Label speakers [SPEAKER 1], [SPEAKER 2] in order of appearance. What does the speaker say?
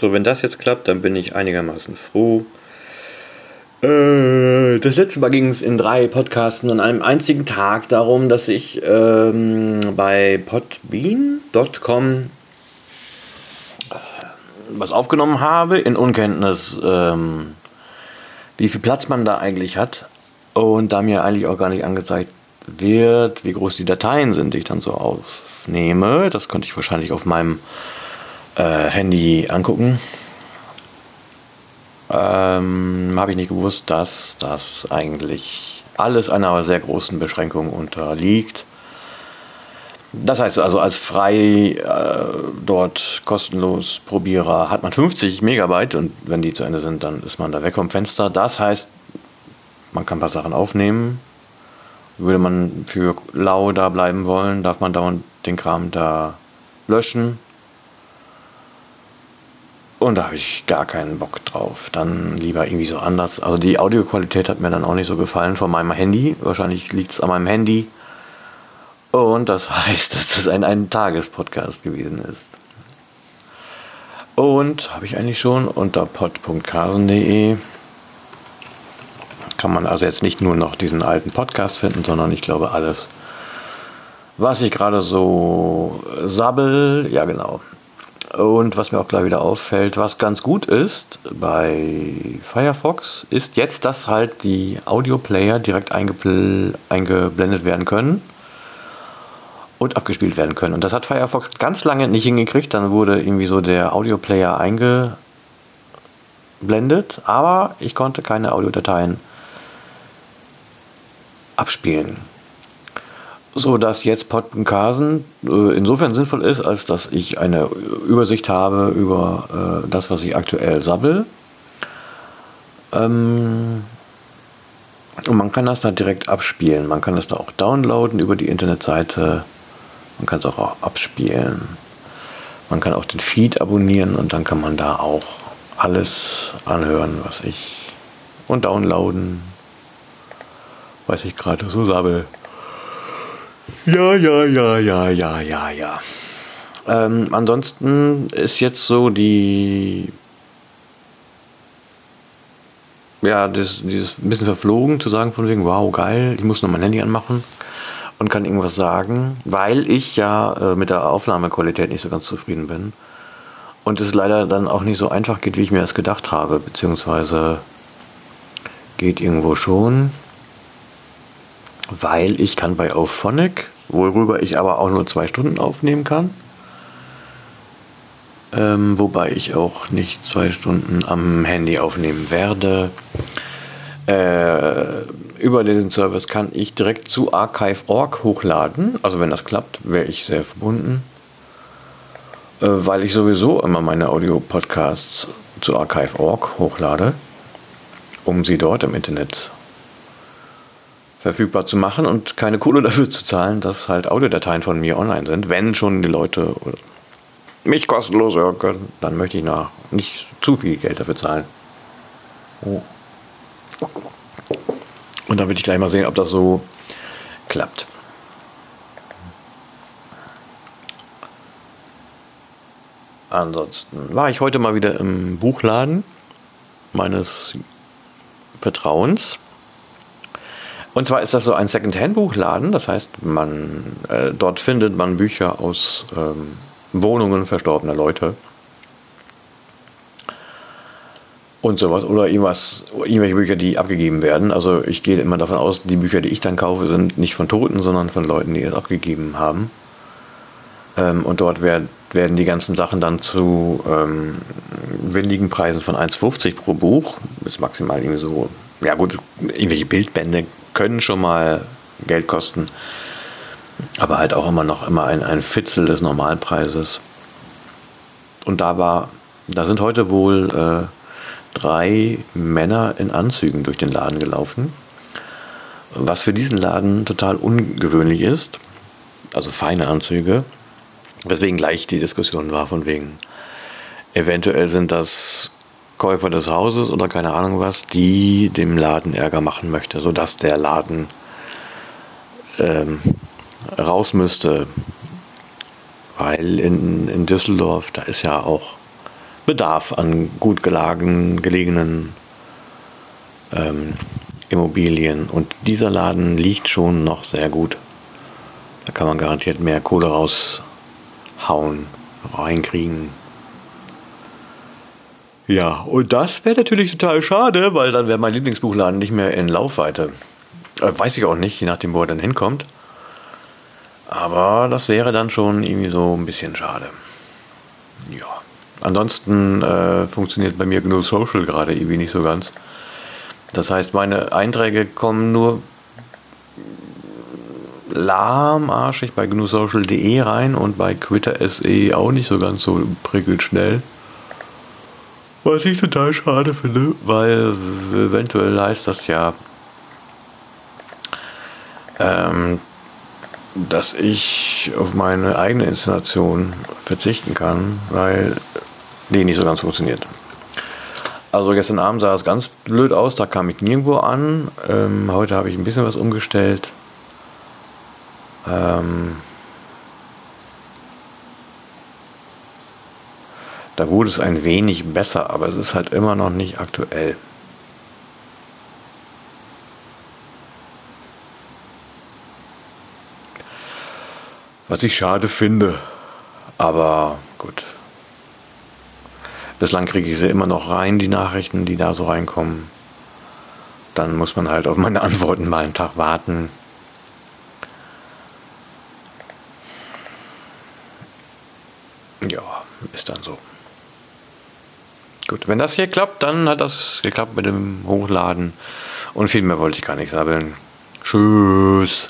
[SPEAKER 1] So, wenn das jetzt klappt, dann bin ich einigermaßen froh. Äh, das letzte Mal ging es in drei Podcasten an einem Tag darum, dass ich ähm, bei podbean.com äh, was aufgenommen habe, in Unkenntnis, ähm, wie viel Platz man da eigentlich hat. Und da mir eigentlich auch gar nicht angezeigt wird, wie groß die Dateien sind, die ich dann so aufnehme. Das könnte ich wahrscheinlich auf meinem äh, Handy angucken. Ähm, Habe ich nicht gewusst, dass das eigentlich alles einer sehr großen Beschränkung unterliegt. Das heißt also, als frei äh, dort kostenlos Probierer hat man 50 Megabyte und wenn die zu Ende sind, dann ist man da weg vom Fenster. Das heißt, man kann ein paar Sachen aufnehmen. Würde man für lau da bleiben wollen, darf man dauernd den Kram da löschen. Und da habe ich gar keinen Bock drauf. Dann lieber irgendwie so anders. Also die Audioqualität hat mir dann auch nicht so gefallen von meinem Handy. Wahrscheinlich liegt es an meinem Handy. Und das heißt, dass das ein, ein Tagespodcast gewesen ist. Und habe ich eigentlich schon unter pod.kasen.de kann man also jetzt nicht nur noch diesen alten Podcast finden, sondern ich glaube alles, was ich gerade so sabbel, ja genau, und was mir auch gleich wieder auffällt, was ganz gut ist bei Firefox, ist jetzt, dass halt die Audio-Player direkt eingeblendet werden können und abgespielt werden können. Und das hat Firefox ganz lange nicht hingekriegt. Dann wurde irgendwie so der Audio-Player eingeblendet, aber ich konnte keine Audiodateien abspielen so dass jetzt Podcasten äh, insofern sinnvoll ist, als dass ich eine Übersicht habe über äh, das, was ich aktuell sabbel. Ähm, und man kann das da direkt abspielen. Man kann das da auch downloaden über die Internetseite. Man kann es auch abspielen. Man kann auch den Feed abonnieren und dann kann man da auch alles anhören, was ich und downloaden, was ich gerade so sabbel. Ja, ja, ja, ja, ja, ja, ja. Ähm, ansonsten ist jetzt so die. Ja, das, dieses bisschen verflogen zu sagen, von wegen, wow, geil, ich muss noch mein Handy anmachen und kann irgendwas sagen, weil ich ja äh, mit der Aufnahmequalität nicht so ganz zufrieden bin. Und es leider dann auch nicht so einfach geht, wie ich mir das gedacht habe, beziehungsweise geht irgendwo schon weil ich kann bei Auphonic, worüber ich aber auch nur zwei Stunden aufnehmen kann, ähm, wobei ich auch nicht zwei Stunden am Handy aufnehmen werde. Äh, über diesen Service kann ich direkt zu Archive.org hochladen. Also wenn das klappt, wäre ich sehr verbunden, äh, weil ich sowieso immer meine Audio-Podcasts zu Archive.org hochlade, um sie dort im Internet verfügbar zu machen und keine Kohle dafür zu zahlen, dass halt Audiodateien von mir online sind. Wenn schon die Leute mich kostenlos hören können, dann möchte ich nach nicht zu viel Geld dafür zahlen. Und dann würde ich gleich mal sehen, ob das so klappt. Ansonsten war ich heute mal wieder im Buchladen meines Vertrauens und zwar ist das so ein Second-Hand-Buchladen, das heißt, man, äh, dort findet man Bücher aus ähm, Wohnungen verstorbener Leute und sowas oder irgendwas, irgendwelche Bücher, die abgegeben werden. Also ich gehe immer davon aus, die Bücher, die ich dann kaufe, sind nicht von Toten, sondern von Leuten, die es abgegeben haben. Ähm, und dort werd, werden die ganzen Sachen dann zu ähm, windigen Preisen von 1,50 pro Buch, bis maximal irgendwie so, ja gut, irgendwelche Bildbände können schon mal Geld kosten, aber halt auch immer noch immer ein, ein Fitzel des Normalpreises. Und da war, da sind heute wohl äh, drei Männer in Anzügen durch den Laden gelaufen, was für diesen Laden total ungewöhnlich ist, also feine Anzüge, weswegen gleich die Diskussion war von wegen, eventuell sind das Käufer des Hauses oder keine Ahnung was, die dem Laden Ärger machen möchte, sodass der Laden ähm, raus müsste. Weil in, in Düsseldorf, da ist ja auch Bedarf an gut gelagen, gelegenen ähm, Immobilien. Und dieser Laden liegt schon noch sehr gut. Da kann man garantiert mehr Kohle raushauen, reinkriegen. Ja, und das wäre natürlich total schade, weil dann wäre mein Lieblingsbuchladen nicht mehr in Laufweite. Äh, weiß ich auch nicht, je nachdem, wo er dann hinkommt. Aber das wäre dann schon irgendwie so ein bisschen schade. Ja. Ansonsten äh, funktioniert bei mir GNU Social gerade irgendwie nicht so ganz. Das heißt, meine Einträge kommen nur lahmarschig bei gnusocial.de rein und bei Twitter SE auch nicht so ganz so prickelt schnell. Was ich total schade finde, weil eventuell heißt das ja, ähm, dass ich auf meine eigene Installation verzichten kann, weil die nicht so ganz funktioniert. Also gestern Abend sah es ganz blöd aus, da kam ich nirgendwo an. Ähm, heute habe ich ein bisschen was umgestellt. Ähm, da wurde es ein wenig besser, aber es ist halt immer noch nicht aktuell. Was ich schade finde, aber gut. Bislang kriege ich sie immer noch rein, die Nachrichten, die da so reinkommen. Dann muss man halt auf meine Antworten mal einen Tag warten. Ja, ist dann so. Gut, wenn das hier klappt, dann hat das geklappt mit dem Hochladen. Und viel mehr wollte ich gar nicht sagen. Tschüss.